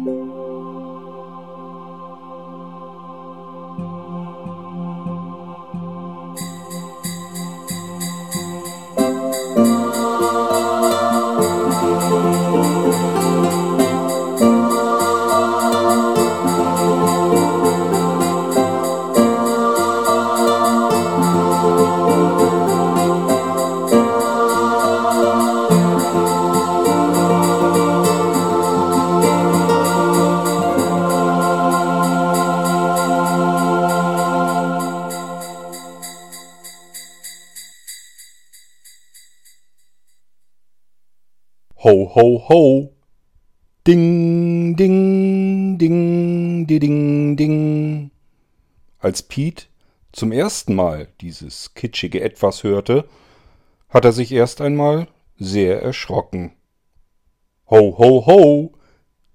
Oh. Ho, ho, ho. Ding, ding, ding, di, ding, ding. Als Pete zum ersten Mal dieses kitschige Etwas hörte, hat er sich erst einmal sehr erschrocken. Ho, ho, ho.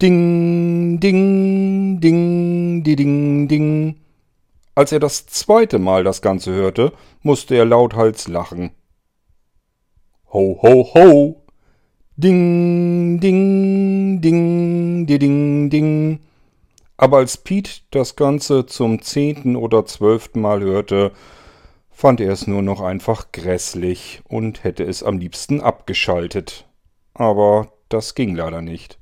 Ding, ding, ding, di, ding, ding. Als er das zweite Mal das Ganze hörte, musste er lauthals lachen. Ho, ho, ho. Ding, ding, ding, di, ding, ding. Aber als Pete das Ganze zum zehnten oder zwölften Mal hörte, fand er es nur noch einfach grässlich und hätte es am liebsten abgeschaltet. Aber das ging leider nicht.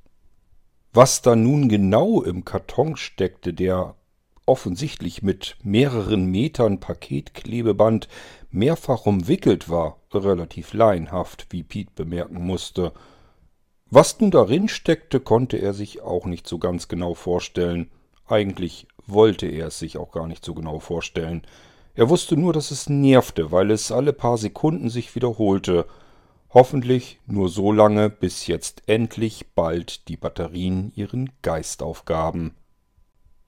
Was da nun genau im Karton steckte, der offensichtlich mit mehreren Metern Paketklebeband mehrfach umwickelt war, relativ laienhaft, wie Pete bemerken musste. Was nun darin steckte, konnte er sich auch nicht so ganz genau vorstellen. Eigentlich wollte er es sich auch gar nicht so genau vorstellen. Er wusste nur, dass es nervte, weil es alle paar Sekunden sich wiederholte. Hoffentlich nur so lange, bis jetzt endlich bald die Batterien ihren Geist aufgaben.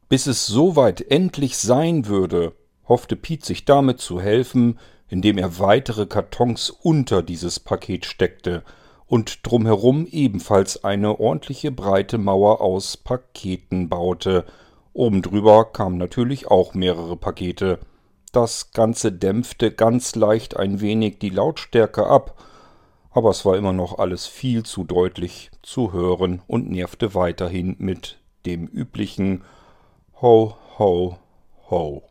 Bis es soweit endlich sein würde, hoffte Piet sich damit zu helfen, indem er weitere Kartons unter dieses Paket steckte und drumherum ebenfalls eine ordentliche breite Mauer aus Paketen baute. Oben drüber kamen natürlich auch mehrere Pakete. Das Ganze dämpfte ganz leicht ein wenig die Lautstärke ab, aber es war immer noch alles viel zu deutlich zu hören und nervte weiterhin mit dem üblichen Ho, ho, ho.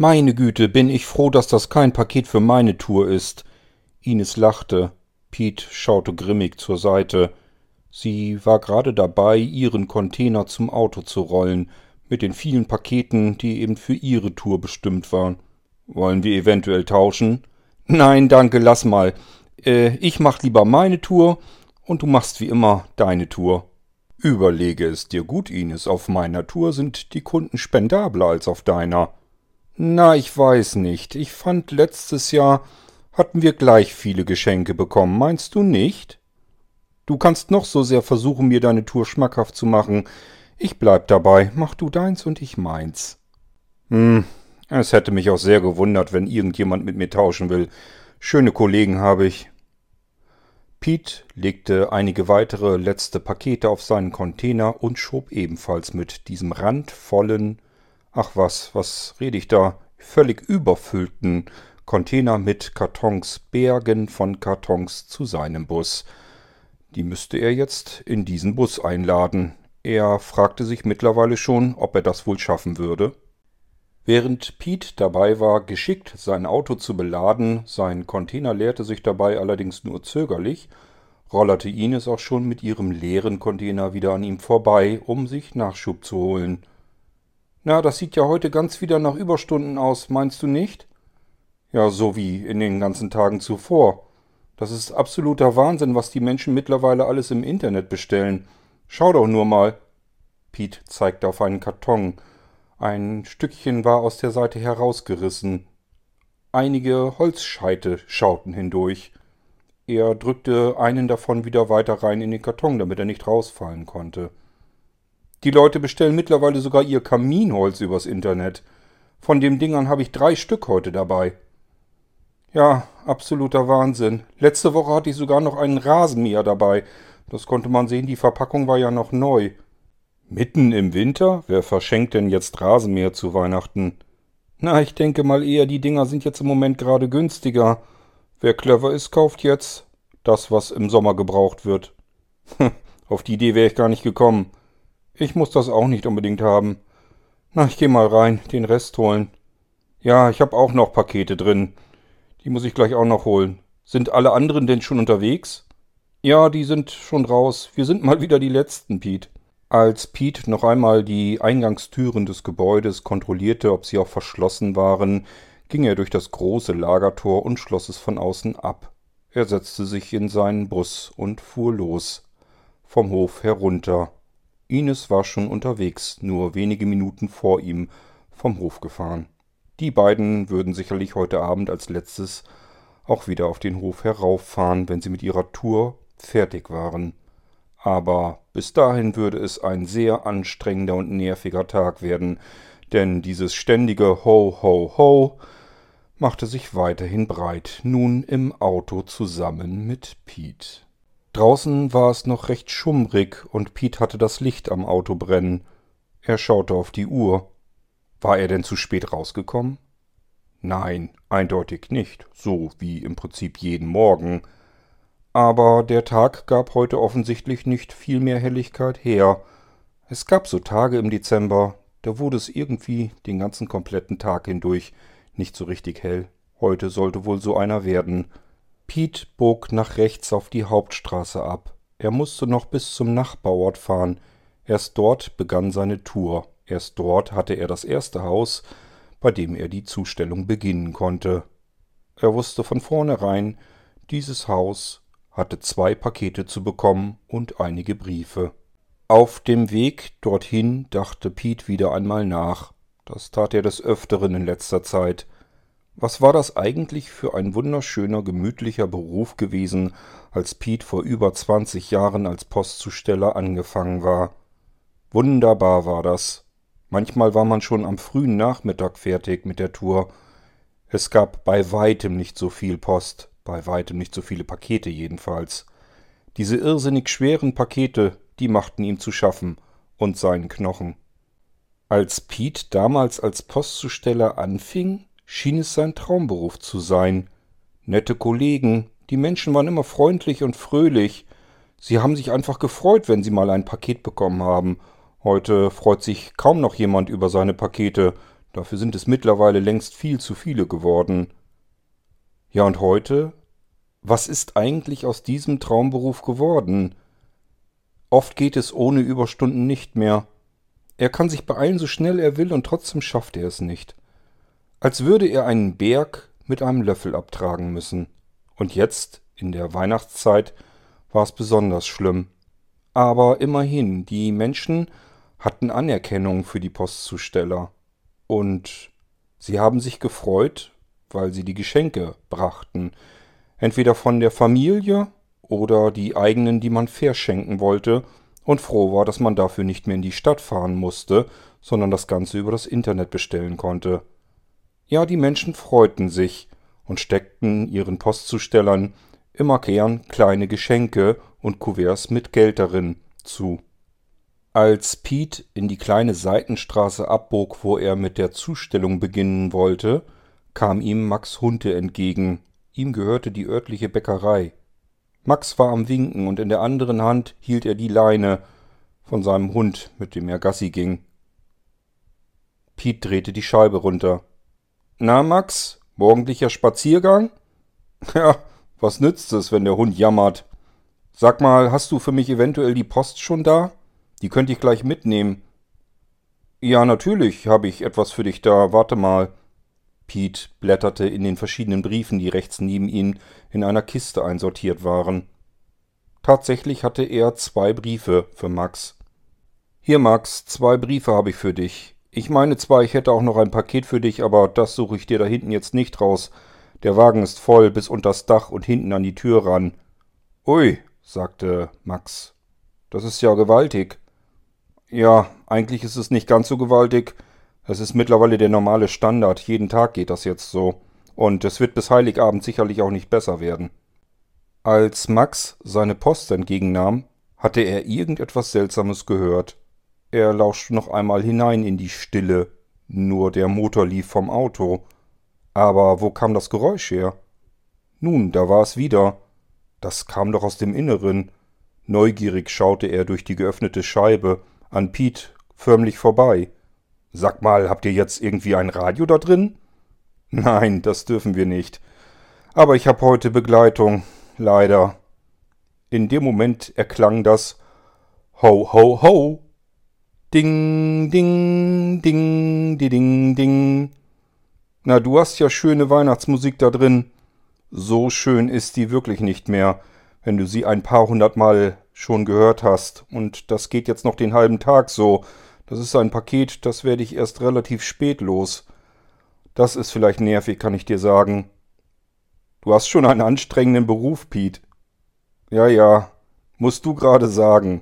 Meine Güte, bin ich froh, dass das kein Paket für meine Tour ist. Ines lachte. Pete schaute grimmig zur Seite. Sie war gerade dabei, ihren Container zum Auto zu rollen, mit den vielen Paketen, die eben für ihre Tour bestimmt waren. Wollen wir eventuell tauschen? Nein, danke, lass mal. Äh, ich mach lieber meine Tour und du machst wie immer deine Tour. Überlege es dir gut, Ines. Auf meiner Tour sind die Kunden spendabler als auf deiner. Na, ich weiß nicht. Ich fand letztes Jahr hatten wir gleich viele Geschenke bekommen, meinst du nicht? Du kannst noch so sehr versuchen, mir deine Tour schmackhaft zu machen. Ich bleib dabei. Mach du deins und ich meins. Hm, es hätte mich auch sehr gewundert, wenn irgendjemand mit mir tauschen will. Schöne Kollegen habe ich. Pete legte einige weitere letzte Pakete auf seinen Container und schob ebenfalls mit diesem randvollen, ach was, was rede ich da, völlig überfüllten Container mit Kartons, Bergen von Kartons zu seinem Bus. Die müsste er jetzt in diesen Bus einladen. Er fragte sich mittlerweile schon, ob er das wohl schaffen würde. Während Pete dabei war, geschickt sein Auto zu beladen, sein Container leerte sich dabei allerdings nur zögerlich, rollerte Ines auch schon mit ihrem leeren Container wieder an ihm vorbei, um sich Nachschub zu holen. Na, das sieht ja heute ganz wieder nach Überstunden aus, meinst du nicht? Ja, so wie in den ganzen Tagen zuvor. Das ist absoluter Wahnsinn, was die Menschen mittlerweile alles im Internet bestellen. Schau doch nur mal. Pete zeigte auf einen Karton. Ein Stückchen war aus der Seite herausgerissen. Einige Holzscheite schauten hindurch. Er drückte einen davon wieder weiter rein in den Karton, damit er nicht rausfallen konnte. Die Leute bestellen mittlerweile sogar ihr Kaminholz übers Internet. Von den Dingern habe ich drei Stück heute dabei. Ja, absoluter Wahnsinn. Letzte Woche hatte ich sogar noch einen Rasenmäher dabei. Das konnte man sehen, die Verpackung war ja noch neu. Mitten im Winter? Wer verschenkt denn jetzt Rasenmäher zu Weihnachten? Na, ich denke mal eher, die Dinger sind jetzt im Moment gerade günstiger. Wer clever ist, kauft jetzt das, was im Sommer gebraucht wird. Auf die Idee wäre ich gar nicht gekommen. Ich muss das auch nicht unbedingt haben. Na, ich geh mal rein, den Rest holen. Ja, ich hab auch noch Pakete drin. Die muss ich gleich auch noch holen. Sind alle anderen denn schon unterwegs? Ja, die sind schon raus. Wir sind mal wieder die Letzten, Pete. Als Pete noch einmal die Eingangstüren des Gebäudes kontrollierte, ob sie auch verschlossen waren, ging er durch das große Lagertor und schloss es von außen ab. Er setzte sich in seinen Bus und fuhr los. Vom Hof herunter. Ines war schon unterwegs, nur wenige Minuten vor ihm vom Hof gefahren. Die beiden würden sicherlich heute Abend als letztes auch wieder auf den Hof herauffahren, wenn sie mit ihrer Tour fertig waren. Aber bis dahin würde es ein sehr anstrengender und nerviger Tag werden, denn dieses ständige Ho, ho, ho machte sich weiterhin breit, nun im Auto zusammen mit Pete. Draußen war es noch recht schummrig und Pete hatte das Licht am Auto brennen. Er schaute auf die Uhr. War er denn zu spät rausgekommen? Nein, eindeutig nicht, so wie im Prinzip jeden Morgen. Aber der Tag gab heute offensichtlich nicht viel mehr Helligkeit her. Es gab so Tage im Dezember, da wurde es irgendwie den ganzen kompletten Tag hindurch nicht so richtig hell. Heute sollte wohl so einer werden. Piet bog nach rechts auf die Hauptstraße ab. Er musste noch bis zum Nachbarort fahren. Erst dort begann seine Tour. Erst dort hatte er das erste Haus, bei dem er die Zustellung beginnen konnte. Er wusste von vornherein, dieses Haus hatte zwei Pakete zu bekommen und einige Briefe. Auf dem Weg dorthin dachte Piet wieder einmal nach. Das tat er des Öfteren in letzter Zeit. Was war das eigentlich für ein wunderschöner, gemütlicher Beruf gewesen, als Piet vor über zwanzig Jahren als Postzusteller angefangen war. Wunderbar war das. Manchmal war man schon am frühen Nachmittag fertig mit der Tour. Es gab bei weitem nicht so viel Post. Bei weitem nicht so viele Pakete jedenfalls. Diese irrsinnig schweren Pakete, die machten ihm zu schaffen und seinen Knochen. Als Pete damals als Postzusteller anfing, schien es sein Traumberuf zu sein. Nette Kollegen, die Menschen waren immer freundlich und fröhlich. Sie haben sich einfach gefreut, wenn sie mal ein Paket bekommen haben. Heute freut sich kaum noch jemand über seine Pakete, dafür sind es mittlerweile längst viel zu viele geworden. Ja, und heute? Was ist eigentlich aus diesem Traumberuf geworden? Oft geht es ohne Überstunden nicht mehr. Er kann sich beeilen, so schnell er will, und trotzdem schafft er es nicht. Als würde er einen Berg mit einem Löffel abtragen müssen. Und jetzt, in der Weihnachtszeit, war es besonders schlimm. Aber immerhin, die Menschen hatten Anerkennung für die Postzusteller. Und sie haben sich gefreut, weil sie die Geschenke brachten, entweder von der Familie oder die eigenen, die man verschenken wollte, und froh war, dass man dafür nicht mehr in die Stadt fahren musste, sondern das Ganze über das Internet bestellen konnte. Ja, die Menschen freuten sich und steckten ihren Postzustellern immer gern kleine Geschenke und Kuverts mit Geld darin zu. Als Piet in die kleine Seitenstraße abbog, wo er mit der Zustellung beginnen wollte, kam ihm Max Hunte entgegen. Ihm gehörte die örtliche Bäckerei. Max war am Winken und in der anderen Hand hielt er die Leine von seinem Hund, mit dem er Gassi ging. Piet drehte die Scheibe runter. Na, Max, morgendlicher Spaziergang? Ja, was nützt es, wenn der Hund jammert? Sag mal, hast du für mich eventuell die Post schon da? Die könnte ich gleich mitnehmen. Ja, natürlich habe ich etwas für dich da. Warte mal. Pete blätterte in den verschiedenen Briefen, die rechts neben ihm in einer Kiste einsortiert waren. Tatsächlich hatte er zwei Briefe für Max. Hier, Max, zwei Briefe habe ich für dich. Ich meine zwar, ich hätte auch noch ein Paket für dich, aber das suche ich dir da hinten jetzt nicht raus. Der Wagen ist voll bis unters Dach und hinten an die Tür ran. Ui, sagte Max. Das ist ja gewaltig. Ja, eigentlich ist es nicht ganz so gewaltig. Es ist mittlerweile der normale Standard. Jeden Tag geht das jetzt so. Und es wird bis Heiligabend sicherlich auch nicht besser werden. Als Max seine Post entgegennahm, hatte er irgendetwas Seltsames gehört. Er lauschte noch einmal hinein in die Stille. Nur der Motor lief vom Auto. Aber wo kam das Geräusch her? Nun, da war es wieder. Das kam doch aus dem Inneren. Neugierig schaute er durch die geöffnete Scheibe, an Piet förmlich vorbei. Sag mal, habt ihr jetzt irgendwie ein Radio da drin? Nein, das dürfen wir nicht. Aber ich habe heute Begleitung, leider. In dem Moment erklang das Ho, ho, ho. Ding, ding, ding, di, ding, ding. Na, du hast ja schöne Weihnachtsmusik da drin. So schön ist die wirklich nicht mehr, wenn du sie ein paar hundert Mal schon gehört hast. Und das geht jetzt noch den halben Tag so. Das ist ein Paket, das werde ich erst relativ spät los. Das ist vielleicht nervig, kann ich dir sagen. Du hast schon einen anstrengenden Beruf, Pete. Ja, ja, musst du gerade sagen.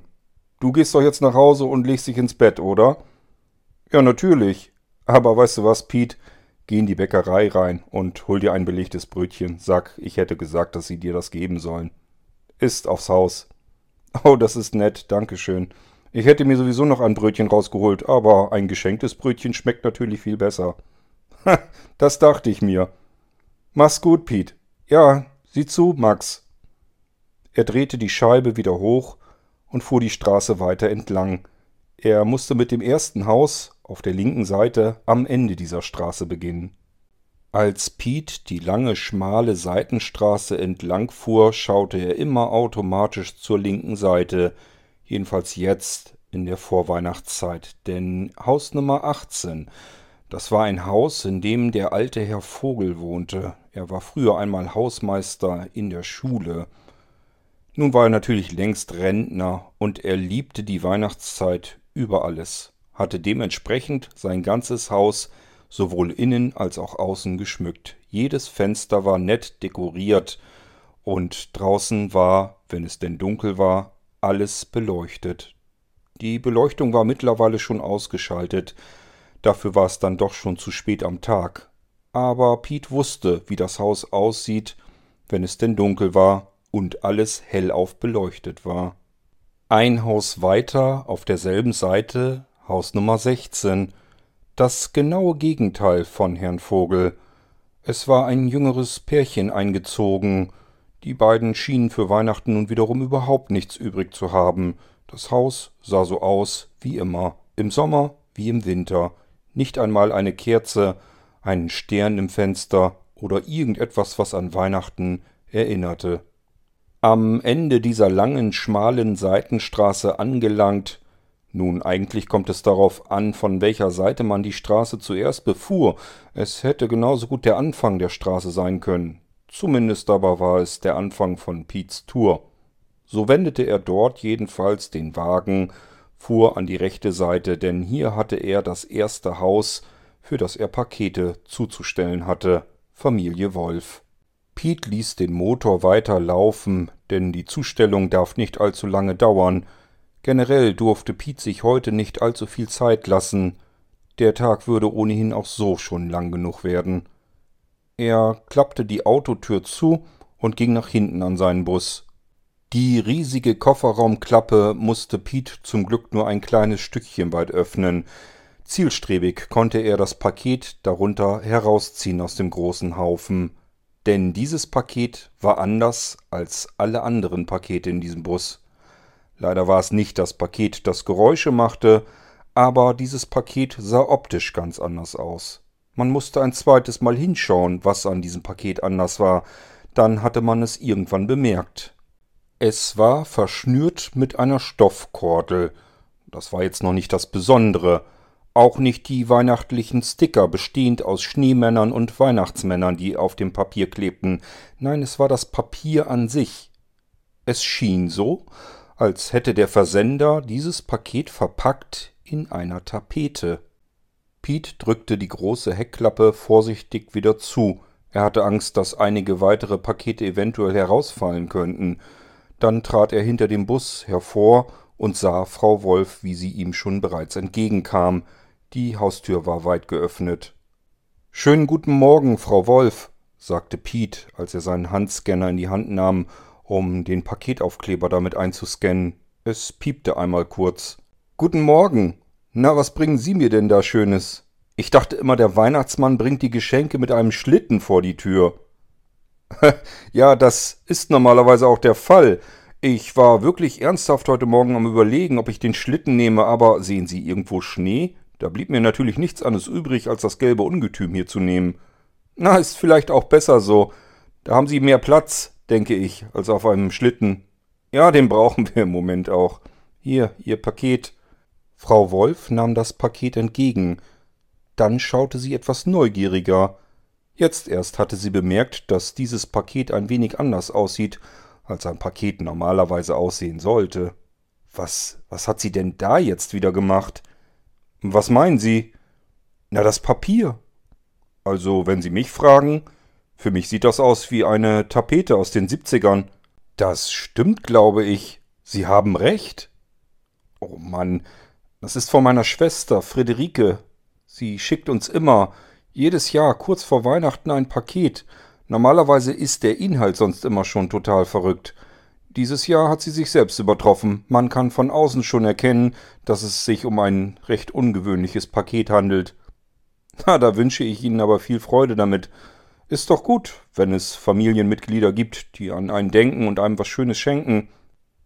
Du gehst doch jetzt nach Hause und legst dich ins Bett, oder? Ja, natürlich. Aber weißt du was, Pete? Geh in die Bäckerei rein und hol dir ein belegtes Brötchen. Sag, ich hätte gesagt, dass sie dir das geben sollen. Ist aufs Haus. Oh, das ist nett, Dankeschön. Ich hätte mir sowieso noch ein Brötchen rausgeholt, aber ein geschenktes Brötchen schmeckt natürlich viel besser. Ha, das dachte ich mir. Mach's gut, Pete. Ja, sieh zu, Max. Er drehte die Scheibe wieder hoch und fuhr die Straße weiter entlang. Er musste mit dem ersten Haus auf der linken Seite am Ende dieser Straße beginnen. Als Pete die lange, schmale Seitenstraße entlang fuhr, schaute er immer automatisch zur linken Seite, jedenfalls jetzt in der Vorweihnachtszeit, denn Haus Nummer 18, das war ein Haus, in dem der alte Herr Vogel wohnte. Er war früher einmal Hausmeister in der Schule. Nun war er natürlich längst Rentner und er liebte die Weihnachtszeit über alles, hatte dementsprechend sein ganzes Haus sowohl innen als auch außen geschmückt. Jedes Fenster war nett dekoriert und draußen war, wenn es denn dunkel war, alles beleuchtet. Die Beleuchtung war mittlerweile schon ausgeschaltet, dafür war es dann doch schon zu spät am Tag. Aber Piet wusste, wie das Haus aussieht, wenn es denn dunkel war und alles hellauf beleuchtet war. Ein Haus weiter, auf derselben Seite, Haus Nummer 16, das genaue Gegenteil von Herrn Vogel. Es war ein jüngeres Pärchen eingezogen. Die beiden schienen für Weihnachten nun wiederum überhaupt nichts übrig zu haben. Das Haus sah so aus wie immer, im Sommer wie im Winter. Nicht einmal eine Kerze, einen Stern im Fenster oder irgendetwas, was an Weihnachten erinnerte. Am Ende dieser langen, schmalen Seitenstraße angelangt, nun, eigentlich kommt es darauf an, von welcher Seite man die Straße zuerst befuhr. Es hätte genauso gut der Anfang der Straße sein können. Zumindest aber war es der Anfang von Piets Tour. So wendete er dort jedenfalls den Wagen, fuhr an die rechte Seite, denn hier hatte er das erste Haus, für das er Pakete zuzustellen hatte, Familie Wolf. Piet ließ den Motor weiter laufen, denn die Zustellung darf nicht allzu lange dauern. Generell durfte Piet sich heute nicht allzu viel Zeit lassen. Der Tag würde ohnehin auch so schon lang genug werden. Er klappte die Autotür zu und ging nach hinten an seinen Bus. Die riesige Kofferraumklappe musste Piet zum Glück nur ein kleines Stückchen weit öffnen. Zielstrebig konnte er das Paket darunter herausziehen aus dem großen Haufen. Denn dieses Paket war anders als alle anderen Pakete in diesem Bus. Leider war es nicht das Paket, das Geräusche machte, aber dieses Paket sah optisch ganz anders aus. Man musste ein zweites Mal hinschauen, was an diesem Paket anders war, dann hatte man es irgendwann bemerkt. Es war verschnürt mit einer Stoffkordel. Das war jetzt noch nicht das Besondere auch nicht die weihnachtlichen Sticker, bestehend aus Schneemännern und Weihnachtsmännern, die auf dem Papier klebten. Nein, es war das Papier an sich. Es schien so, als hätte der Versender dieses Paket verpackt in einer Tapete. Piet drückte die große Heckklappe vorsichtig wieder zu. Er hatte Angst, dass einige weitere Pakete eventuell herausfallen könnten. Dann trat er hinter dem Bus hervor und sah Frau Wolf, wie sie ihm schon bereits entgegenkam. Die Haustür war weit geöffnet. Schönen guten Morgen, Frau Wolf, sagte Piet, als er seinen Handscanner in die Hand nahm, um den Paketaufkleber damit einzuscannen. Es piepte einmal kurz. Guten Morgen. Na, was bringen Sie mir denn da Schönes? Ich dachte immer, der Weihnachtsmann bringt die Geschenke mit einem Schlitten vor die Tür. ja, das ist normalerweise auch der Fall. Ich war wirklich ernsthaft heute Morgen am Überlegen, ob ich den Schlitten nehme, aber sehen Sie irgendwo Schnee? Da blieb mir natürlich nichts anderes übrig, als das gelbe Ungetüm hier zu nehmen. Na, ist vielleicht auch besser so. Da haben Sie mehr Platz, denke ich, als auf einem Schlitten. Ja, den brauchen wir im Moment auch. Hier, Ihr Paket. Frau Wolf nahm das Paket entgegen. Dann schaute sie etwas neugieriger. Jetzt erst hatte sie bemerkt, dass dieses Paket ein wenig anders aussieht, als ein Paket normalerweise aussehen sollte. Was, was hat sie denn da jetzt wieder gemacht? Was meinen Sie? Na, das Papier. Also, wenn Sie mich fragen, für mich sieht das aus wie eine Tapete aus den 70ern. Das stimmt, glaube ich. Sie haben recht. Oh Mann, das ist von meiner Schwester, Friederike. Sie schickt uns immer, jedes Jahr, kurz vor Weihnachten, ein Paket. Normalerweise ist der Inhalt sonst immer schon total verrückt. Dieses Jahr hat sie sich selbst übertroffen. Man kann von außen schon erkennen, dass es sich um ein recht ungewöhnliches Paket handelt. Na, da wünsche ich Ihnen aber viel Freude damit. Ist doch gut, wenn es Familienmitglieder gibt, die an einen denken und einem was Schönes schenken.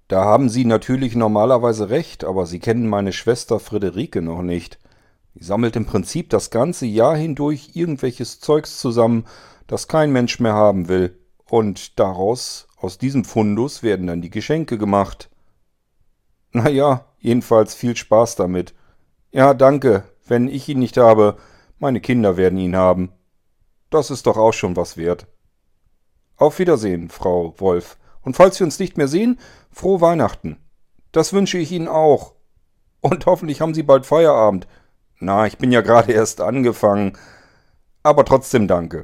Da haben Sie natürlich normalerweise recht, aber Sie kennen meine Schwester Friederike noch nicht. Die sammelt im Prinzip das ganze Jahr hindurch irgendwelches Zeugs zusammen, das kein Mensch mehr haben will. Und daraus, aus diesem Fundus, werden dann die Geschenke gemacht. Na ja, jedenfalls viel Spaß damit. Ja, danke. Wenn ich ihn nicht habe, meine Kinder werden ihn haben. Das ist doch auch schon was wert. Auf Wiedersehen, Frau Wolf. Und falls wir uns nicht mehr sehen, frohe Weihnachten. Das wünsche ich Ihnen auch. Und hoffentlich haben Sie bald Feierabend. Na, ich bin ja gerade erst angefangen. Aber trotzdem danke.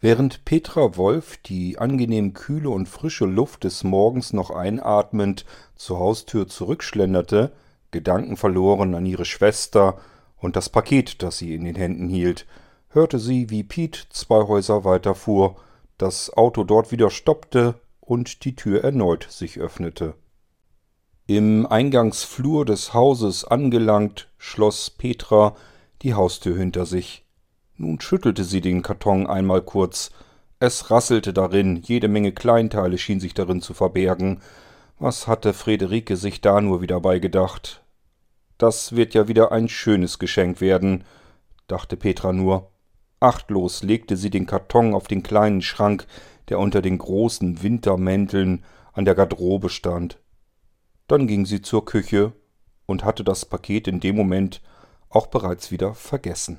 Während Petra Wolf die angenehm kühle und frische Luft des Morgens noch einatmend zur Haustür zurückschlenderte, gedankenverloren an ihre Schwester und das Paket, das sie in den Händen hielt, hörte sie, wie Piet zwei Häuser weiter fuhr, das Auto dort wieder stoppte und die Tür erneut sich öffnete. Im Eingangsflur des Hauses angelangt, schloss Petra die Haustür hinter sich. Nun schüttelte sie den Karton einmal kurz. Es rasselte darin, jede Menge Kleinteile schien sich darin zu verbergen. Was hatte Friederike sich da nur wieder beigedacht? Das wird ja wieder ein schönes Geschenk werden, dachte Petra nur. Achtlos legte sie den Karton auf den kleinen Schrank, der unter den großen Wintermänteln an der Garderobe stand. Dann ging sie zur Küche und hatte das Paket in dem Moment auch bereits wieder vergessen.